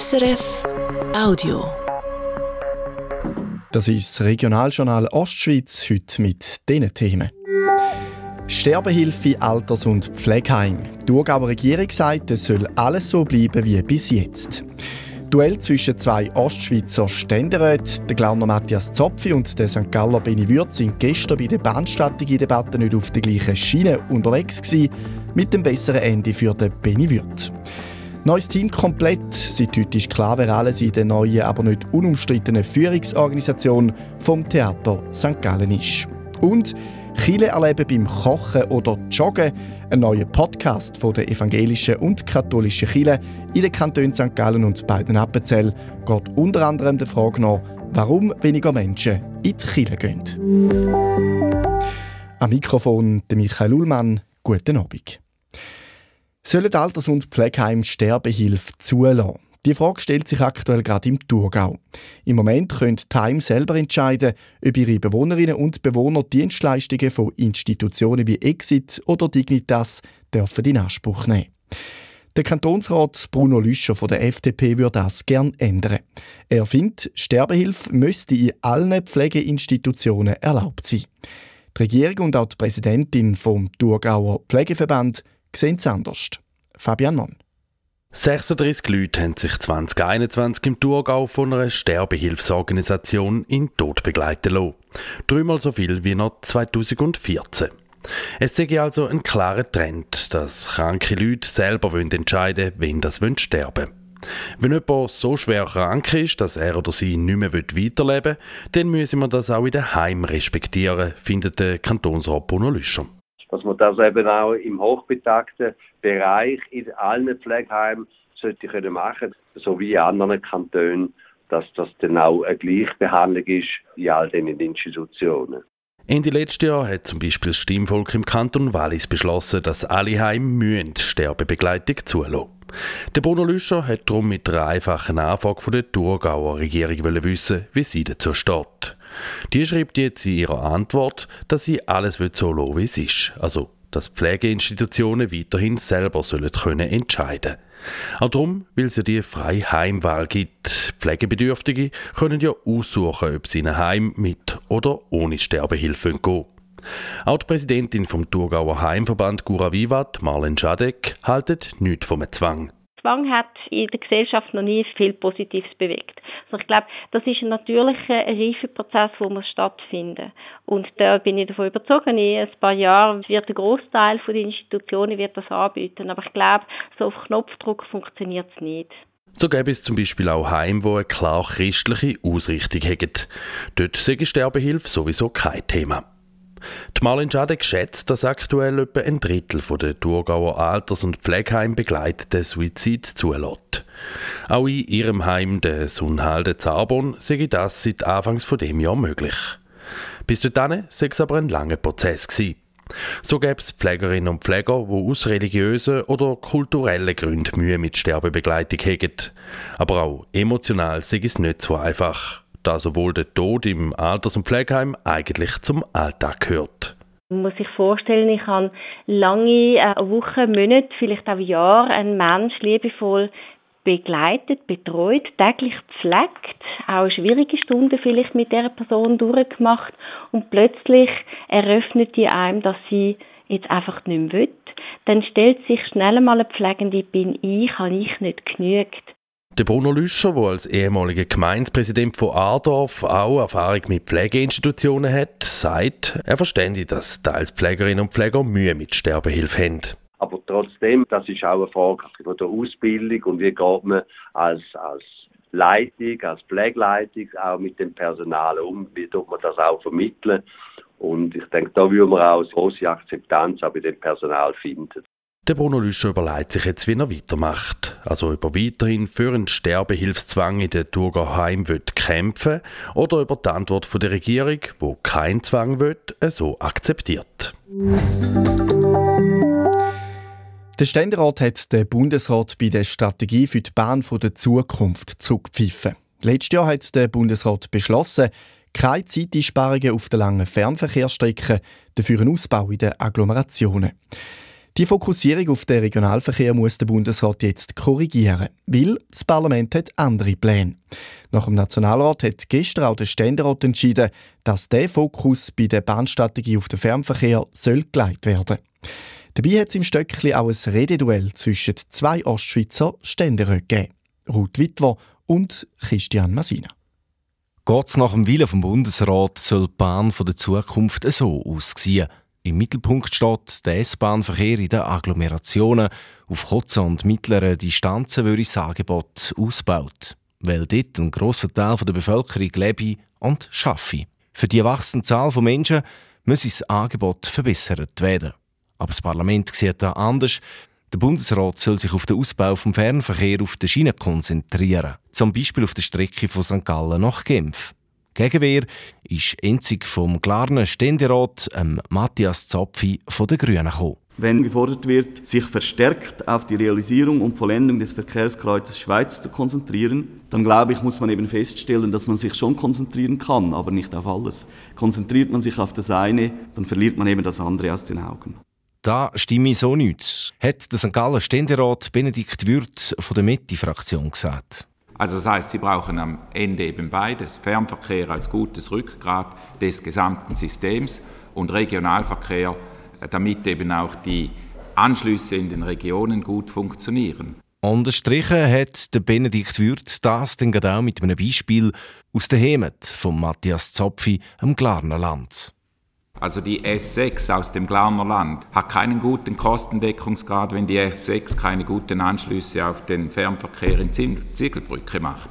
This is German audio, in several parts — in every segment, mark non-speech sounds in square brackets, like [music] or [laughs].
SRF Audio. Das ist das Regionaljournal Ostschweiz heute mit diesen Themen. Sterbehilfe, Alters- und Pflegeheim. Die Thurgauer Regierung sagt, es soll alles so bleiben wie bis jetzt. Duell zwischen zwei Ostschweizer Ständeräten, der Glauner Matthias Zopfi und der St. Galler Benny Würz, sind gestern bei der Bahnstrategiedebatte nicht auf der gleichen Schiene unterwegs gewesen, mit dem besseren Ende für den Benny Würz. Neues Team komplett. Seit heute ist klar, wer alles in der neuen, aber nicht unumstrittenen Führungsorganisation vom Theater St. Gallen ist. Und Chile erleben beim Kochen oder Joggen. Ein neuer Podcast von der evangelischen und katholischen Chile in den Kantonen St. Gallen und beiden Appenzell geht unter anderem der Frage nach, warum weniger Menschen in die Chile gehen. Am Mikrofon der Michael Ullmann. Guten Abend. Sollen Alters- und Pflegeheim Sterbehilfe zulassen? Die Frage stellt sich aktuell gerade im Thurgau. Im Moment können die Heime selber entscheiden, ob ihre Bewohnerinnen und Bewohner Dienstleistungen von Institutionen wie Exit oder Dignitas dürfen in Anspruch nehmen. Der Kantonsrat Bruno Lüscher von der FDP würde das gern ändern. Er findet, Sterbehilfe müsste in allen Pflegeinstitutionen erlaubt sein. Die Regierung und auch die Präsidentin vom Thurgauer Pflegeverband sehen es anders. Fabian Mann. 36 Leute haben sich 2021 im Thurgau von einer Sterbehilfsorganisation in Tod begleiten lassen. Dreimal so viel wie noch 2014. Es sehe also ein klarer Trend, dass kranke Leute selber entscheiden wollen, wenn das sterben wollen. Wenn jemand so schwer krank ist, dass er oder sie nicht mehr weiterleben will, dann müssen wir das auch in den Heim respektieren, findet der Kantonsrat Bruno Lüscher dass man das eben auch im hochbetagten Bereich in allen Pflegeheimen sollte können machen, so wie in anderen Kantonen, dass das dann auch eine Gleichbehandlung ist in all diesen Institutionen. Ende letzten Jahr hat zum Beispiel das Stimmvolk im Kanton Wallis beschlossen, dass alle Heime Sterbebegleitung zulassen Der Bruno Lüscher hat darum mit einer einfachen Anfrage von der Thurgauer Regierung wissen, wie sie dazu steht. Die schreibt jetzt in ihrer Antwort, dass sie alles so lassen, wie es ist. Also, dass Pflegeinstitutionen weiterhin selber sollen können entscheiden auch darum, weil es ja die freie Heimwahl gibt. Pflegebedürftige können ja aussuchen, ob sie in ein Heim mit oder ohne Sterbehilfe gehen Auch die Präsidentin vom Thurgauer Heimverband Gura Vivat, Marlen Schadek, haltet nichts vom Zwang. Zwang hat in der Gesellschaft noch nie viel Positives bewegt. Also ich glaube, das ist ein natürlicher Reifeprozess, wo muss stattfinden. Und da bin ich davon überzeugt, in ein paar Jahren wird der Großteil der Institutionen wird das anbieten. Aber ich glaube, so auf Knopfdruck funktioniert es nicht. So gäbe es zum Beispiel auch Heim, wo eine klar christliche Ausrichtung haben. Dort sei Sterbehilfe sowieso kein Thema. Die Schadek schätzt, dass aktuell etwa ein Drittel der Thurgauer Alters- und Pflegeheim begleiteten Suizid zulässt. Auch in ihrem Heim, der Sunhalde Zarbon, sei das seit Anfangs von dem Jahr möglich. Bis dahin sei es aber ein langer Prozess gewesen. So gäbe es Pflegerinnen und Pfleger, die aus religiösen oder kulturellen Gründen Mühe mit Sterbebegleitung haben. Aber auch emotional sei es nicht so einfach da sowohl der Tod im Alters- und Pflegeheim eigentlich zum Alltag gehört. Man muss sich vorstellen, ich habe lange äh, Wochen, Monate, vielleicht auch Jahre einen Mensch liebevoll begleitet, betreut, täglich pflegt, auch schwierige Stunden vielleicht mit der Person durchgemacht und plötzlich eröffnet die einem, dass sie jetzt einfach nicht mehr will. Dann stellt sich schnell einmal eine Pflegende, bin ich, habe ich nicht genügt. Der Bruno Lüscher, der als ehemaliger Gemeindepräsident von Ardorf auch Erfahrung mit Pflegeinstitutionen hat, sagt, er verständigt, dass teils Pflegerinnen und Pfleger Mühe mit Sterbehilfe haben. Aber trotzdem, das ist auch eine Frage von der Ausbildung und wie geht man als, als Leitung, als Pflegeleitung auch mit dem Personal um, wie tut man das auch vermitteln. Und ich denke, da würde man auch eine große Akzeptanz auch bei dem Personal finden. Der Bruno Lüscher überlegt sich jetzt, wie er weitermacht. Also ob er weiterhin für einen Sterbehilfszwang in der Thurgau Heim kämpfen oder über die Antwort der Regierung, wo kein Zwang will, so akzeptiert. Der Ständerat hat den Bundesrat bei der Strategie für die Bahn der Zukunft zurückgepfiffen. Letztes Jahr hat der Bundesrat beschlossen, keine Zeiteinsparungen auf der langen Fernverkehrsstrecke, dafür einen Ausbau in den Agglomerationen. Die Fokussierung auf den Regionalverkehr muss der Bundesrat jetzt korrigieren, weil das Parlament hat andere Pläne. Nach dem Nationalrat hat gestern auch der Ständerat entschieden, dass der Fokus bei der Bahnstrategie auf den Fernverkehr soll geleitet werden. Dabei hat es im Stöckli auch ein Rededuell zwischen zwei Ostschweizer Ständeräten gegeben. Ruth Witwer und Christian Masina. Geht's nach dem Willen vom Bundesrat, soll die Bahn der Zukunft so aussehen. Im Mittelpunkt steht der S-Bahn-Verkehr in den Agglomerationen. Auf kurzen und mittleren Distanzen würde das Angebot ausgebaut, weil dort ein grosser Teil der Bevölkerung lebe und schaffe. Für die wachsende Zahl von Menschen muss das Angebot verbessert werden. Aber das Parlament sieht da anders. Der Bundesrat soll sich auf den Ausbau vom Fernverkehr auf der Schiene konzentrieren, zum Beispiel auf der Strecke von St. Gallen nach Genf. Gegenwehr ist einzig vom Glarner Ständerat ähm, Matthias Zapfi von den Grünen gekommen. Wenn gefordert wird, sich verstärkt auf die Realisierung und Vollendung des Verkehrskreuzes Schweiz zu konzentrieren, dann glaube ich, muss man eben feststellen, dass man sich schon konzentrieren kann, aber nicht auf alles. Konzentriert man sich auf das eine, dann verliert man eben das andere aus den Augen. Da stimme ich so nichts, hat der St. Gallen Ständerat Benedikt Würth von der Mitte-Fraktion gesagt. Also das heißt, Sie brauchen am Ende eben beides, Fernverkehr als gutes Rückgrat des gesamten Systems und Regionalverkehr, äh, damit eben auch die Anschlüsse in den Regionen gut funktionieren. Unterstrichen hat der Benedikt Würth das dann auch mit einem Beispiel aus der Heimat von Matthias Zopfi am Glarner Land. Also die S6 aus dem Glarner Land hat keinen guten Kostendeckungsgrad, wenn die S6 keine guten Anschlüsse auf den Fernverkehr in Ziegelbrücke macht.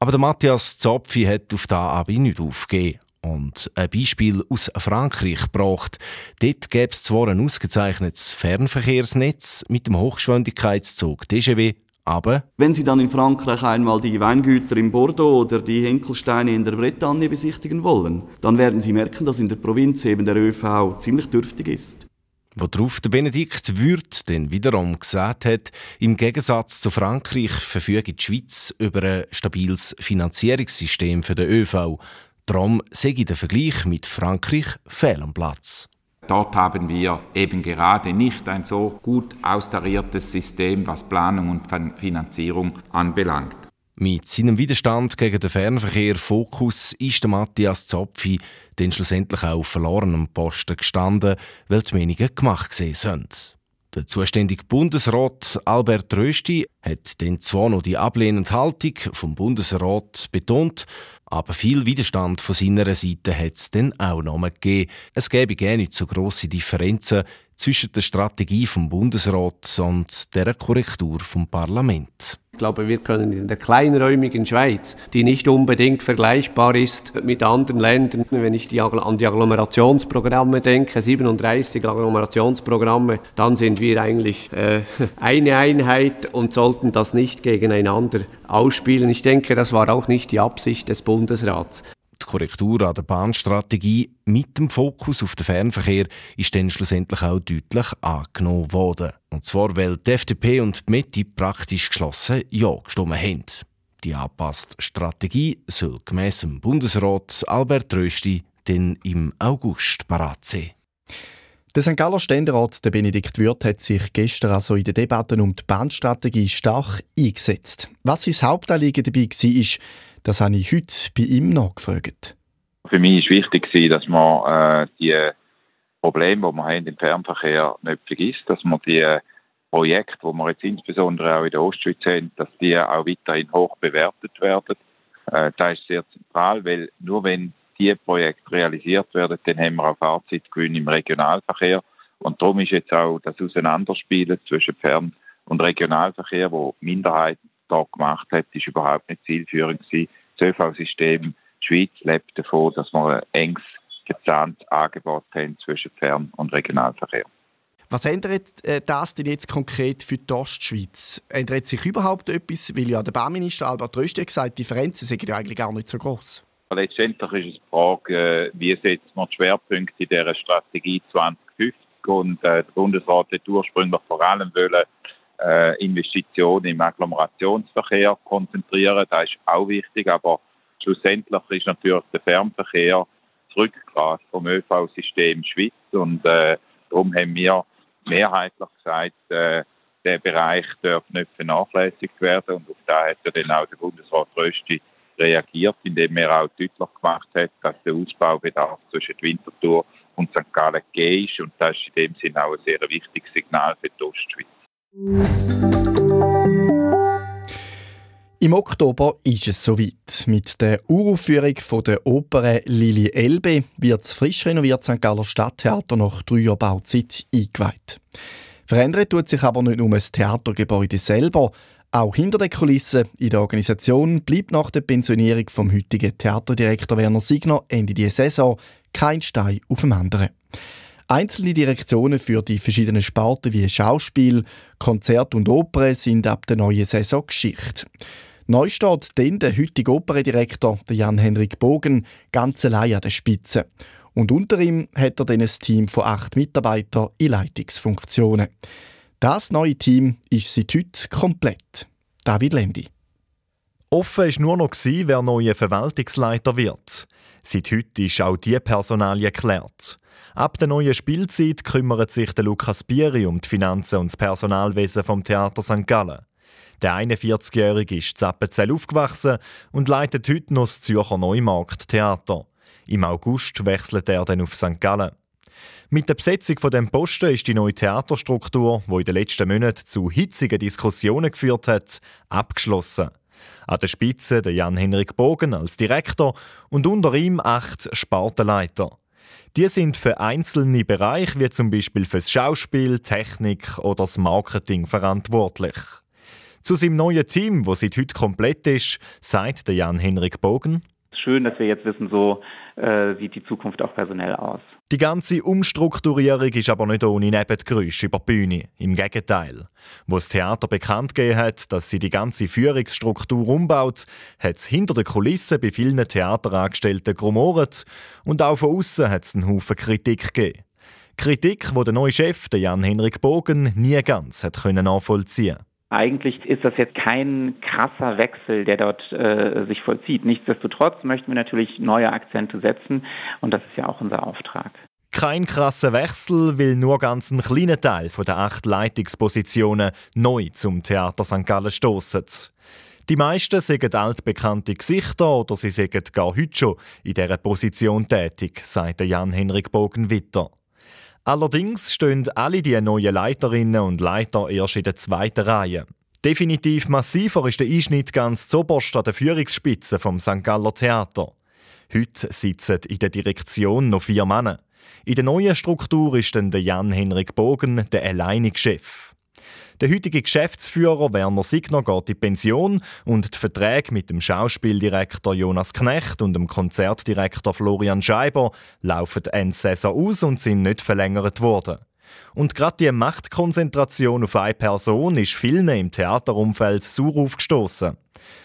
Aber der Matthias Zopfi hat auf da aber nicht aufgegeben und ein Beispiel aus Frankreich gebracht. Dort gäbe es zwar ein ausgezeichnetes Fernverkehrsnetz mit dem Hochgeschwindigkeitszug DGW, aber wenn Sie dann in Frankreich einmal die Weingüter in Bordeaux oder die Henkelsteine in der Bretagne besichtigen wollen, dann werden Sie merken, dass in der Provinz eben der ÖV ziemlich dürftig ist. Worauf der Benedikt Würth dann wiederum gesagt hat, im Gegensatz zu Frankreich verfügt die Schweiz über ein stabiles Finanzierungssystem für den ÖV. Darum sehe ich den Vergleich mit Frankreich fehl am Platz. Dort haben wir eben gerade nicht ein so gut austariertes System, was Planung und Finanzierung anbelangt. Mit seinem Widerstand gegen den Fernverkehr Fokus ist Matthias Zopfi dann schlussendlich auch auf verlorenem Posten gestanden, weil die Meinungen gemacht sind. Der zuständige Bundesrat Albert Rösti hat dann zwar noch die ablehnende Haltung vom Bundesrat betont, aber viel Widerstand von seiner Seite hat es dann auch noch gegeben. Es gäbe gerne nicht so grosse Differenzen zwischen der Strategie vom Bundesrat und der Korrektur vom Parlament. Ich glaube, wir können in der kleinräumigen Schweiz, die nicht unbedingt vergleichbar ist mit anderen Ländern, wenn ich an die Agglomerationsprogramme denke, 37 Agglomerationsprogramme, dann sind wir eigentlich äh, [laughs] eine Einheit und sollten das nicht gegeneinander ausspielen. Ich denke, das war auch nicht die Absicht des Bundesrats. Die Korrektur an der Bahnstrategie mit dem Fokus auf den Fernverkehr ist dann schlussendlich auch deutlich angenommen worden. Und zwar, weil die FDP und die Mitte praktisch geschlossen Ja gestimmt haben. Die angepasste Strategie soll gemäss dem Bundesrat Albert Rösti dann im August parat sein. Der St. Galler Ständerat der Benedikt Würth hat sich gestern also in den Debatten um die Bahnstrategie stark eingesetzt. Was sein Hauptanliegen dabei war, das habe ich heute bei ihm nachgefragt. Für mich war wichtig, dass man äh, die Probleme, die wir haben im Fernverkehr, nicht vergisst, dass man die Projekte, die wir jetzt insbesondere auch in der Ostschweiz haben, dass die auch weiterhin hoch bewertet werden. Äh, das ist sehr zentral, weil nur wenn diese Projekte realisiert werden, dann haben wir auch Fahrzeitgewinn im Regionalverkehr. Und darum ist jetzt auch das Auseinanderspielen zwischen Fern- und Regionalverkehr, wo Minderheiten da gemacht hat, ist überhaupt nicht zielführend gewesen. Das ÖV-System Schweiz lebt davon, dass wir ein enges, gezahntes Angebot haben zwischen Fern- und Regionalverkehr. Was ändert äh, das denn jetzt konkret für die Ostschweiz? Ändert sich überhaupt etwas? Weil ja der Bahnminister Albert Rösti gesagt hat, die Differenzen sind ja eigentlich gar nicht so groß. Letztendlich ist es die Frage, äh, wie setzt man die Schwerpunkte in dieser Strategie 2050 und äh, der Bundesrat hat ursprünglich vor allem wollen, äh, Investitionen im Agglomerationsverkehr konzentrieren. Das ist auch wichtig, aber schlussendlich ist natürlich der Fernverkehr zurückgerast vom ÖV-System Schweiz und äh, darum haben wir mehrheitlich gesagt, äh, der Bereich darf nicht vernachlässigt werden. Und auf da hat ja dann auch der Bundesrat Rösti reagiert, indem er auch deutlich gemacht hat, dass der Ausbaubedarf zwischen Winterthur und St. Gallen gegeben ist. Und das ist in dem Sinne auch ein sehr wichtiges Signal für die Ostschweiz. Im Oktober ist es soweit. Mit der Uraufführung der Oper Lili Elbe wird das frisch renovierte St. Galler Stadttheater nach drei Jahren Bauzeit eingeweiht. Verändert tut sich aber nicht nur das Theatergebäude selber. Auch hinter den Kulissen in der Organisation bleibt nach der Pensionierung vom heutigen Theaterdirektor Werner Signer Ende dieser Saison kein Stein auf dem anderen. Einzelne Direktionen für die verschiedenen Sparten wie Schauspiel, Konzert und Oper sind ab der neuen Saison Geschichte. Neu steht dann der heutige Operndirektor, Jan-Henrik Bogen, ganz allein an der Spitze. Und unter ihm hat er dann ein Team von acht Mitarbeitern in Leitungsfunktionen. Das neue Team ist seit heute komplett. David Lendi. Offen war nur noch, wer neuer Verwaltungsleiter wird. Seit heute ist auch diese Personalie geklärt. Ab der neuen Spielzeit kümmert sich der Lukas Bieri um die Finanzen und das Personalwesen vom Theater St. Gallen. Der 41-Jährige ist in Appenzell aufgewachsen und leitet heute noch das Zürcher Neumarkt-Theater. Im August wechselt er dann auf St. Gallen. Mit der Besetzung von dem Posten ist die neue Theaterstruktur, die in den letzten Monaten zu hitzigen Diskussionen geführt hat, abgeschlossen. An der Spitze der Jan-Henrik Bogen als Direktor und unter ihm acht Spartenleiter. Die sind für einzelne Bereiche wie zum Beispiel fürs Schauspiel, Technik oder das Marketing verantwortlich. Zu seinem neuen Team, das seit heute komplett ist, sagt der Jan-Henrik Bogen. Schön, dass wir jetzt wissen, so äh, sieht die Zukunft auch personell aus. Die ganze Umstrukturierung ist aber nicht ohne Nebengeräusche über die Bühne. Im Gegenteil. Wo das Theater bekannt gegeben hat, dass sie die ganze Führungsstruktur umbaut, hat es hinter den Kulissen bei vielen Theaterangestellten grumort und auch von außen hat es einen Haufen Kritik gegeben. Kritik, die der neue Chef, Jan-Henrik Bogen, nie ganz hat nachvollziehen konnte. Eigentlich ist das jetzt kein krasser Wechsel, der dort äh, sich vollzieht. Nichtsdestotrotz möchten wir natürlich neue Akzente setzen und das ist ja auch unser Auftrag. Kein krasser Wechsel, weil nur ganz ein kleiner Teil von der acht Leitungspositionen neu zum Theater St. Gallen stoßen. Die meisten sind altbekannte Gesichter oder sie sind gar heute schon in dieser Position tätig, sagt Jan-Henrik Bogen weiter. Allerdings stehen alle die neuen Leiterinnen und Leiter erst in der zweiten Reihe. Definitiv massiver ist der Einschnitt ganz zoberst an der Führungsspitze vom St. Galler Theater. Heute sitzen in der Direktion noch vier Männer. In der neuen Struktur ist dann der Jan-Henrik Bogen der alleinige Chef. Der heutige Geschäftsführer Werner Signer geht in Pension und die Verträge mit dem Schauspieldirektor Jonas Knecht und dem Konzertdirektor Florian Scheiber laufen Ende Saison aus und sind nicht verlängert worden. Und gerade die Machtkonzentration auf eine Person ist vielen im Theaterumfeld sauer aufgestoßen.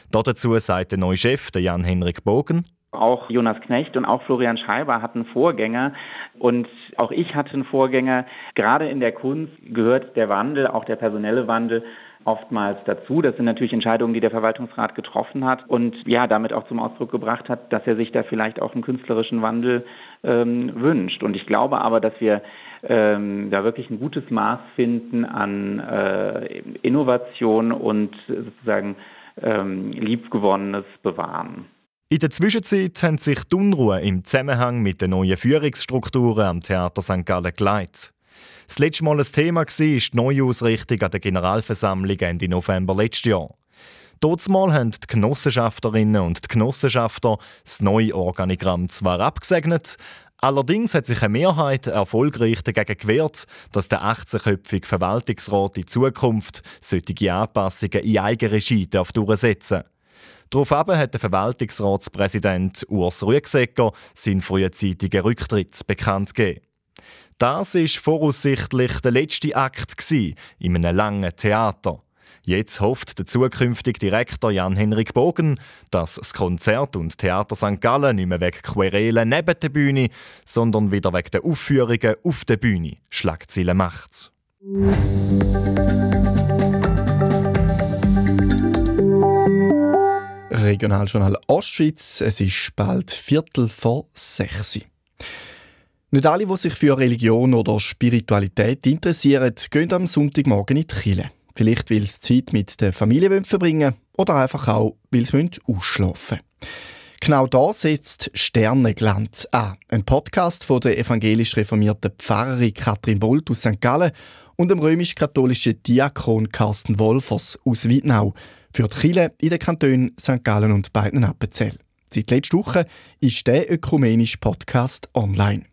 Dazu sagt der neue Chef, Jan-Henrik Bogen. Auch Jonas Knecht und auch Florian Schreiber hatten Vorgänger und auch ich hatte einen Vorgänger. Gerade in der Kunst gehört der Wandel, auch der personelle Wandel, oftmals dazu. Das sind natürlich Entscheidungen, die der Verwaltungsrat getroffen hat und ja, damit auch zum Ausdruck gebracht hat, dass er sich da vielleicht auch einen künstlerischen Wandel ähm, wünscht. Und ich glaube aber, dass wir ähm, da wirklich ein gutes Maß finden an äh, Innovation und sozusagen ähm, liebgewonnenes bewahren. In der Zwischenzeit haben sich die Unruhe im Zusammenhang mit den neuen Führungsstrukturen am Theater St. Gallen geleitet. Das letzte Mal ein Thema war die Neuausrichtung an der Generalversammlung Ende November letztes Jahr. Mal haben die Genossenschafterinnen und die Genossenschafter das neue Organigramm zwar abgesegnet, allerdings hat sich eine Mehrheit erfolgreich dagegen gewehrt, dass der 18-köpfige Verwaltungsrat in Zukunft solche Anpassungen in Eigenregie durchsetzen darf. Daraufhin hat der Verwaltungsratspräsident Urs Rüegsegger seinen frühzeitigen Rücktritt bekannt gegeben. Das war voraussichtlich der letzte Akt in einem langen Theater. Jetzt hofft der zukünftige Direktor Jan-Henrik Bogen, dass das Konzert und Theater St. Gallen nicht mehr wegen Querelen neben der Bühne, sondern wieder wegen der Aufführungen auf der Bühne Schlagzeilen macht. Regionaljournal Ostschweiz. Es ist bald Viertel vor sechs. Nicht alle, die sich für Religion oder Spiritualität interessieren, gehen am Sonntagmorgen in die Kirche. Vielleicht, weil sie Zeit mit der Familie verbringen oder einfach auch, weil sie ausschlafen müssen. Genau da setzt Sternenglanz an. Ein Podcast von der evangelisch reformierten Pfarrerin Katrin Bolt aus St. Gallen und dem römisch-katholischen Diakon Carsten Wolfers aus Wiednau für die Kirche in den Kantonen St. Gallen und beiden Appenzell. Seit letzter Woche ist der ökumenische Podcast online.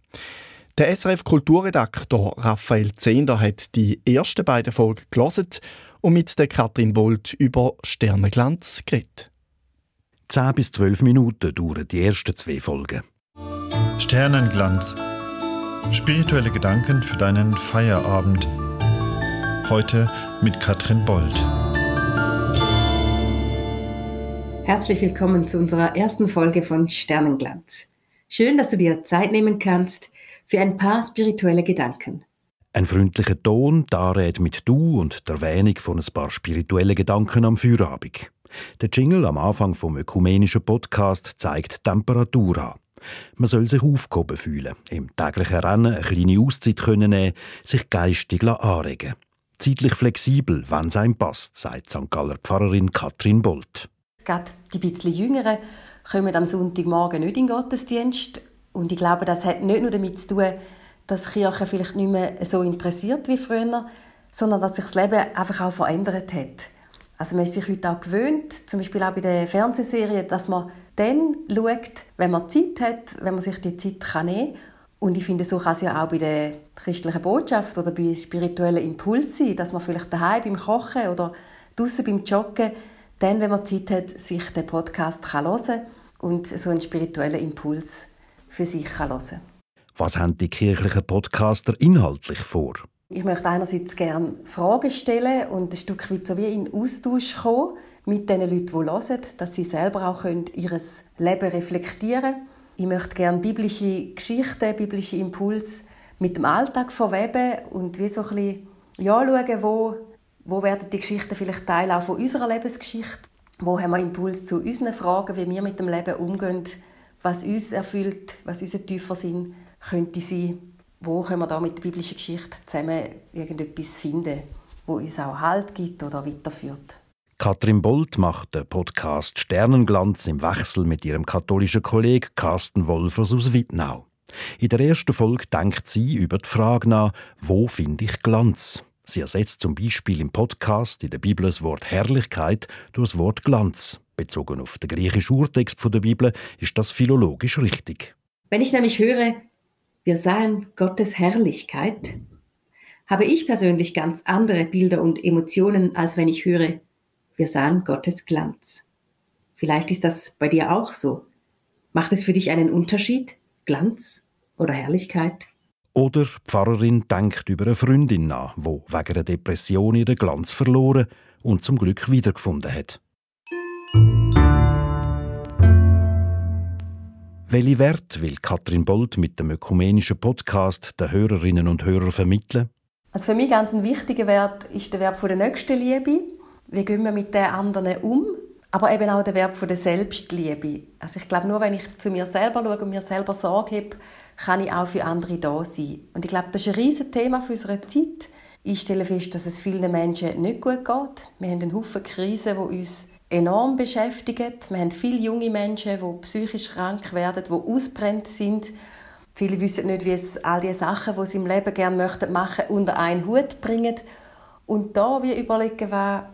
Der SRF Kulturredaktor Raphael Zehnder hat die ersten beiden Folgen gelesen und mit der Katrin Bolt über Sternenglanz geredet. 10 bis 12 Minuten dauern die ersten zwei Folgen. Sternenglanz. Spirituelle Gedanken für deinen Feierabend. Heute mit Katrin Bold. Herzlich willkommen zu unserer ersten Folge von Sternenglanz. Schön, dass du dir Zeit nehmen kannst für ein paar spirituelle Gedanken. Ein freundlicher Ton, da redet mit Du und der Erwähnung von ein paar spirituellen Gedanken am Feierabend. Der Jingle am Anfang vom ökumenischen Podcast zeigt Temperatur an. Man soll sich aufgehoben fühlen, im täglichen Rennen eine kleine Auszeit können nehmen, sich geistig anregen. Zeitlich flexibel, wenn es einem passt, sagt St. Galler Pfarrerin Katrin Bolt. Gerade die bisschen Jüngeren kommen am Sonntagmorgen nicht in den Gottesdienst. Und ich glaube, das hat nicht nur damit zu tun, dass Kirche vielleicht nicht mehr so interessiert wie früher, sondern dass sich das Leben einfach auch verändert hat. Also man ist sich heute auch gewöhnt, zum Beispiel auch bei der Fernsehserie, dass man dann schaut, wenn man Zeit hat, wenn man sich die Zeit kann nehmen kann. Und ich finde, so kann es ja auch bei der christlichen Botschaft oder bei spirituellen Impulsen sein, dass man vielleicht daheim beim Kochen oder draußen beim Joggen, dann, wenn man Zeit hat, sich den Podcast kann hören und so einen spirituellen Impuls für sich kann hören. Was haben die kirchlichen Podcaster inhaltlich vor? Ich möchte einerseits gerne Fragen stellen und ein Stück weit so wie in Austausch kommen mit den Leuten, die hören, dass sie selber auch ihr Leben reflektieren können. Ich möchte gerne biblische Geschichten, biblische Impulse mit dem Alltag verweben und wie so ein bisschen ja, schauen, wo, wo werden die Geschichten vielleicht Teil auch von unserer Lebensgeschichte. Wo haben wir Impuls zu unseren Fragen, wie wir mit dem Leben umgehen, was uns erfüllt, was unser tiefer Sinn könnte sein wo können wir da mit der biblischen Geschichte zusammen irgendetwas finden, wo uns auch Halt gibt oder weiterführt. Katrin Bolt macht den Podcast Sternenglanz im Wechsel mit ihrem katholischen Kollegen Carsten Wolfers aus Wittnau. In der ersten Folge denkt sie über die Frage nach, wo finde ich Glanz? Sie ersetzt zum Beispiel im Podcast in der Bibel das Wort Herrlichkeit durch das Wort Glanz. Bezogen auf den griechischen Urtext der Bibel ist das philologisch richtig. Wenn ich nämlich höre, wir sahen Gottes Herrlichkeit, habe ich persönlich ganz andere Bilder und Emotionen, als wenn ich höre, wir sahen Gottes Glanz. Vielleicht ist das bei dir auch so. Macht es für dich einen Unterschied, Glanz oder Herrlichkeit? Oder die Pfarrerin denkt über eine Freundin nach, wo wegen einer Depression ihren Glanz verloren und zum Glück wiedergefunden hat. Welche Wert will Katrin Bolt mit dem ökumenischen Podcast den Hörerinnen und Hörern vermitteln? Also für mich ganz ein wichtiger Wert ist der Wert der Nächstenliebe. Wie gehen wir mit den anderen um? Aber eben auch der Wert der Selbstliebe. Also ich glaube, nur wenn ich zu mir selber schaue und mir selber Sorge habe, kann ich auch für andere da sein. Und ich glaube, das ist ein riesiges Thema für unsere Zeit. Ich stelle fest, dass es vielen Menschen nicht gut geht. Wir haben einen Haufen Krisen, die uns enorm beschäftigt. Wir haben viele junge Menschen, die psychisch krank werden, die ausbrennt sind. Viele wissen nicht, wie es all die Sachen, die sie im Leben gerne möchten machen, unter einen Hut bringen. Und da wir überlegen, was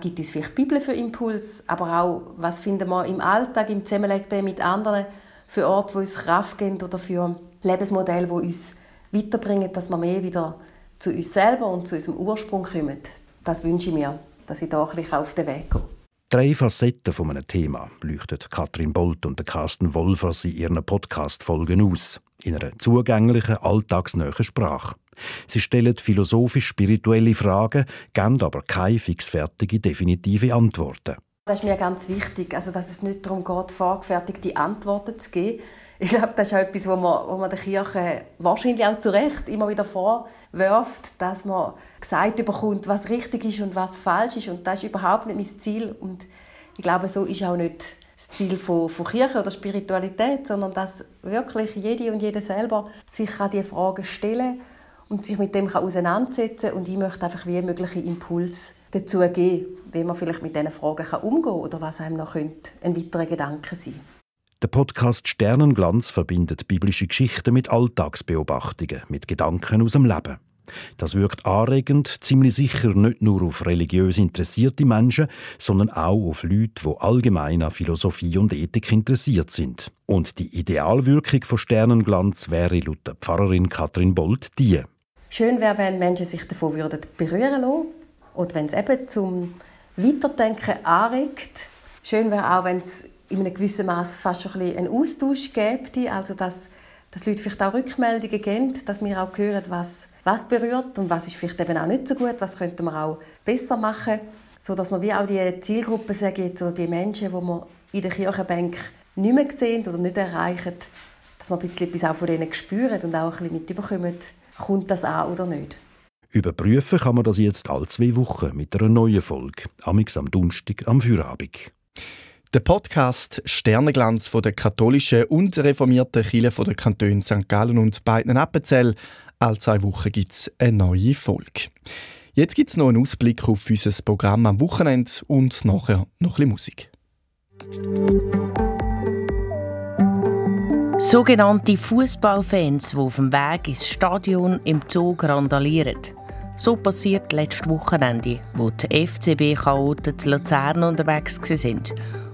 gibt uns vielleicht die Bibel für Impuls, aber auch, was finden wir im Alltag, im Zusammenleben mit anderen für Orte, wo uns Kraft geben oder für Lebensmodelle, die uns weiterbringen, dass wir mehr wieder zu uns selber und zu unserem Ursprung kommen. Das wünsche ich mir, dass ich da ein bisschen auf den Weg gehe. Drei Facetten von einem Thema leuchtet Katrin Bolt und Carsten Wolfers in ihren Podcast-Folgen aus. In einer zugänglichen, alltagsnähen Sprache. Sie stellen philosophisch-spirituelle Fragen, geben aber keine fixfertige, definitive Antworten. Das ist mir ganz wichtig, also dass es nicht darum geht, vorgefertigte Antworten zu geben. Ich glaube, das ist auch etwas, wo man, wo man der Kirche wahrscheinlich auch zu Recht immer wieder vorwirft, dass man gesagt bekommt, was richtig ist und was falsch ist. Und das ist überhaupt nicht mein Ziel. Und ich glaube, so ist auch nicht das Ziel von, von Kirche oder Spiritualität, sondern dass wirklich jede und jeder selber sich an diese Fragen stellen und sich mit dem auseinandersetzen kann. Und ich möchte einfach wie mögliche Impuls dazu geben, wie man vielleicht mit diesen Fragen umgehen kann oder was einem noch ein weiterer Gedanke sein könnte. Der Podcast Sternenglanz verbindet biblische Geschichten mit Alltagsbeobachtungen, mit Gedanken aus dem Leben. Das wirkt anregend, ziemlich sicher nicht nur auf religiös interessierte Menschen, sondern auch auf Leute, die allgemein an Philosophie und Ethik interessiert sind. Und die Idealwirkung von Sternenglanz wäre laut der Pfarrerin Katrin Bolt die. Schön wäre, wenn Menschen sich davon würden berühren lassen. Oder wenn es eben zum Weiterdenken anregt. Schön wäre auch, wenn es in einem gewissen Maß fast schon ein bisschen einen Austausch gäbe, also dass, dass Leute vielleicht auch Rückmeldungen geben, dass wir auch hören, was, was berührt und was ist vielleicht eben auch nicht so gut, was könnte man auch besser machen, so dass man wie auch die Zielgruppe sagen, so die Menschen, die man in der Kirchenbank nicht mehr sehen oder nicht erreichen, dass man ein bisschen etwas auch von denen spürt und auch ein bisschen mitbekommt, kommt das an oder nicht. Überprüfen kann man das jetzt alle zwei Wochen mit einer neuen Folge, amix am Donnerstag am Feierabend. Der Podcast Sternenglanz von der katholischen und reformierten Kirche von der Kantone St. Gallen und beiden Appenzell. Alle zwei Wochen gibt es eine neue Folge. Jetzt gibt es noch einen Ausblick auf unser Programm am Wochenende und nachher noch ein bisschen Musik. Sogenannte Fußballfans, die auf dem Weg ins Stadion im Zug randalieren. So passiert letztes Wochenende, wo die FCB-Chaoten zu Luzern unterwegs waren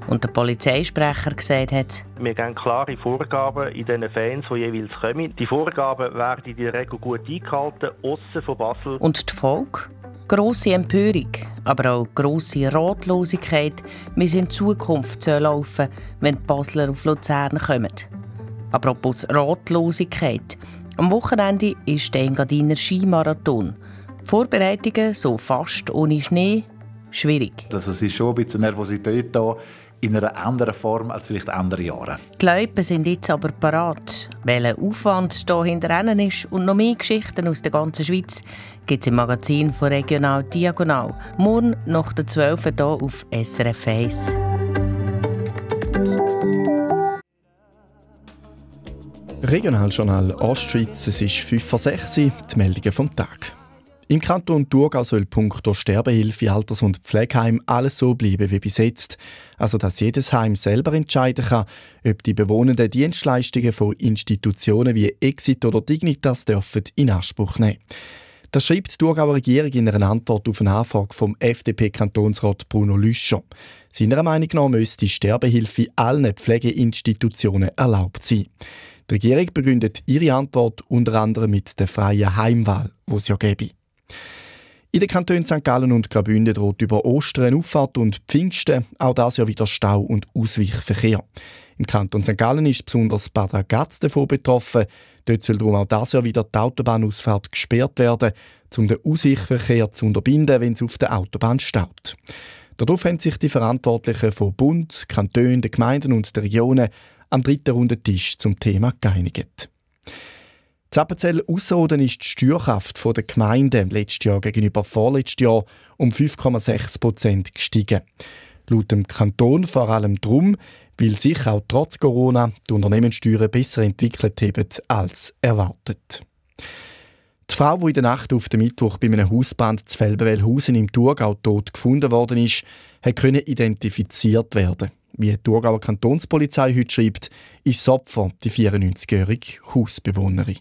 und der Polizeisprecher gesagt hat, wir geben klare Vorgaben in den Fans, die jeweils kommen. Die Vorgaben werden in der Regel gut eingehalten, aussen von Basel. Und die Folge? Grosse Empörung, aber auch grosse Ratlosigkeit, wie es in Zukunft laufen soll, wenn die Basler auf Luzern kommen. Apropos Ratlosigkeit. Am Wochenende ist der Engadiner Skimarathon. Vorbereitungen so fast ohne Schnee schwierig. Also es ist schon ein bisschen Nervosität da in einer anderen Form als vielleicht andere Jahre. Die Leute sind jetzt aber parat. Welcher Aufwand hier hinter ist und noch mehr Geschichten aus der ganzen Schweiz gibt es im Magazin von Regional Diagonal. Morgen nach der 12 hier auf SRF 1. Regionaljournal Ostschweiz, es ist 5 vor 6 die Meldungen vom Tag. Im Kanton Thurgau soll punkto Sterbehilfe, Alters- und Pflegeheim alles so bleiben wie bis jetzt. Also, dass jedes Heim selber entscheiden kann, ob die bewohnenden Dienstleistungen von Institutionen wie Exit oder Dignitas dürfen in Anspruch nehmen. Das schreibt die Thurgauer Regierung in einer Antwort auf eine Anfrage vom FDP-Kantonsrat Bruno Lüscher. Seiner Meinung nach müsste die Sterbehilfe allen Pflegeinstitutionen erlaubt sein. Die Regierung begründet ihre Antwort unter anderem mit der freien Heimwahl, die es ja gäbe. In den Kantonen St. Gallen und Graubünden droht über Ostern, Auffahrt und Pfingsten auch das Jahr wieder Stau und Ausweichverkehr. Im Kanton St. Gallen ist besonders Bad Ragaz davon betroffen. Dort soll darum auch das Jahr wieder die Autobahnausfahrt gesperrt werden, um den Ausweichverkehr zu unterbinden, wenn es auf der Autobahn staut. Darauf haben sich die Verantwortlichen von Bund, Kantonen, den Gemeinden und den Regionen am dritten Runden Tisch zum Thema geeinigt. Zappenzell Aussoden ist die Steuerkraft der Gemeinde im letzten Jahr gegenüber vorletztes Jahr um 5,6 Prozent gestiegen. Laut dem Kanton vor allem darum, weil sich auch trotz Corona die Unternehmenssteuern besser entwickelt haben als erwartet. Die Frau, die in der Nacht auf den Mittwoch bei einem Hausband zu Felbenwellhausen im Thurgau tot gefunden worden ist, konnte identifiziert werden. Wie die Thurgauer Kantonspolizei heute schreibt, ist das Opfer die 94-jährige Hausbewohnerin.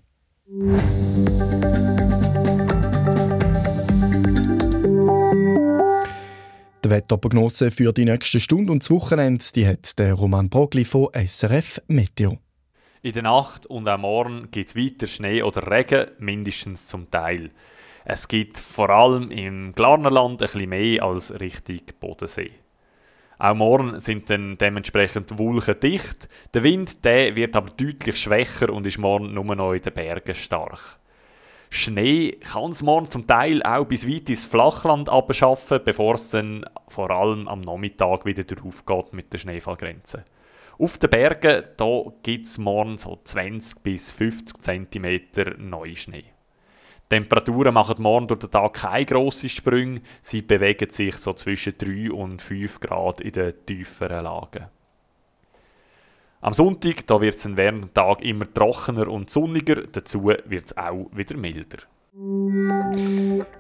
Die Wetterprognose für die nächste Stunde und das Wochenende die hat der Roman Brogli von SRF Meteo. In der Nacht und am Morgen gibt es weiter Schnee oder Regen, mindestens zum Teil. Es gibt vor allem im Glarnerland ein bisschen mehr als Richtung Bodensee. Auch morgen sind dann dementsprechend Wolken dicht. Der Wind der wird aber deutlich schwächer und ist morgen nur noch in den Bergen stark. Schnee kann es morgen zum Teil auch bis weit ins Flachland abschaffen, bevor es dann vor allem am Nachmittag wieder drauf geht mit der Schneefallgrenze. Auf den Bergen gibt es morgen so 20 bis 50 cm Neuschnee. Temperaturen machen morgen durch den Tag keine grossen Sprünge. Sie bewegen sich so zwischen 3 und 5 Grad in den tieferen Lagen. Am Sonntag wird es an während Tag immer trockener und sonniger, dazu wird es auch wieder milder.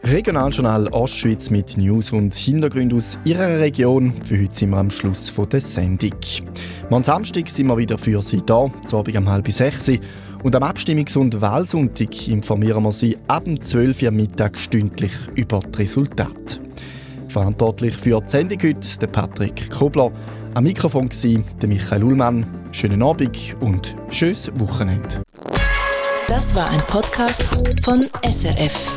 Regionaljournal Ostschweiz mit News und Hintergründen aus Ihrer Region. Für heute sind wir am Schluss der Sendung. Am Samstag sind wir wieder für Sie da, zu Abend um halb sechs. Und am Abstimmungs- und Wahlsonntag informieren wir Sie ab dem 12 Uhr Mittag stündlich über die Resultate. Verantwortlich für die Sendung heute der Patrick Kobler. Am Mikrofon war Michael Ullmann. Schönen Abend und schönes Wochenende. Das war ein Podcast von SRF.